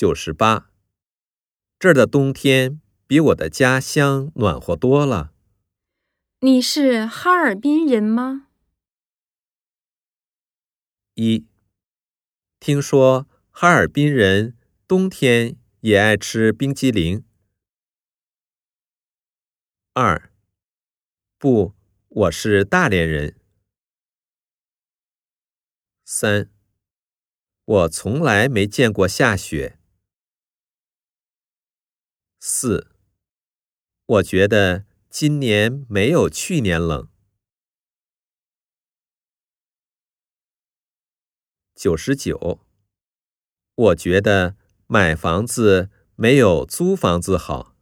九十八。这儿的冬天比我的家乡暖和多了。你是哈尔滨人吗？一，听说哈尔滨人冬天也爱吃冰激凌。二，不，我是大连人。三，我从来没见过下雪。四，我觉得今年没有去年冷。九十九，我觉得买房子没有租房子好。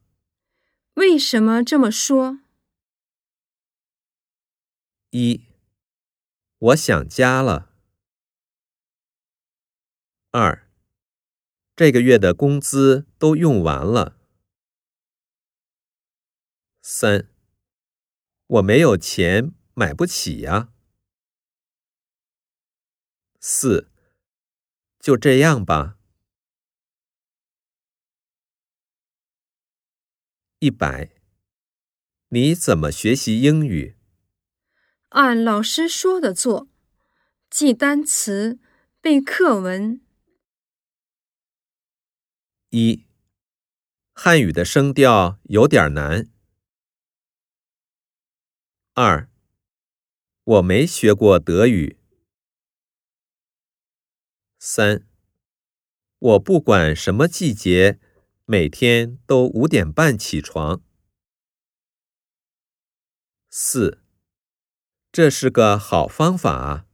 为什么这么说？一，我想家了。二，这个月的工资都用完了。三，我没有钱买不起呀。四，就这样吧。一百，你怎么学习英语？按老师说的做，记单词，背课文。一，汉语的声调有点难。二，我没学过德语。三，我不管什么季节，每天都五点半起床。四，这是个好方法啊。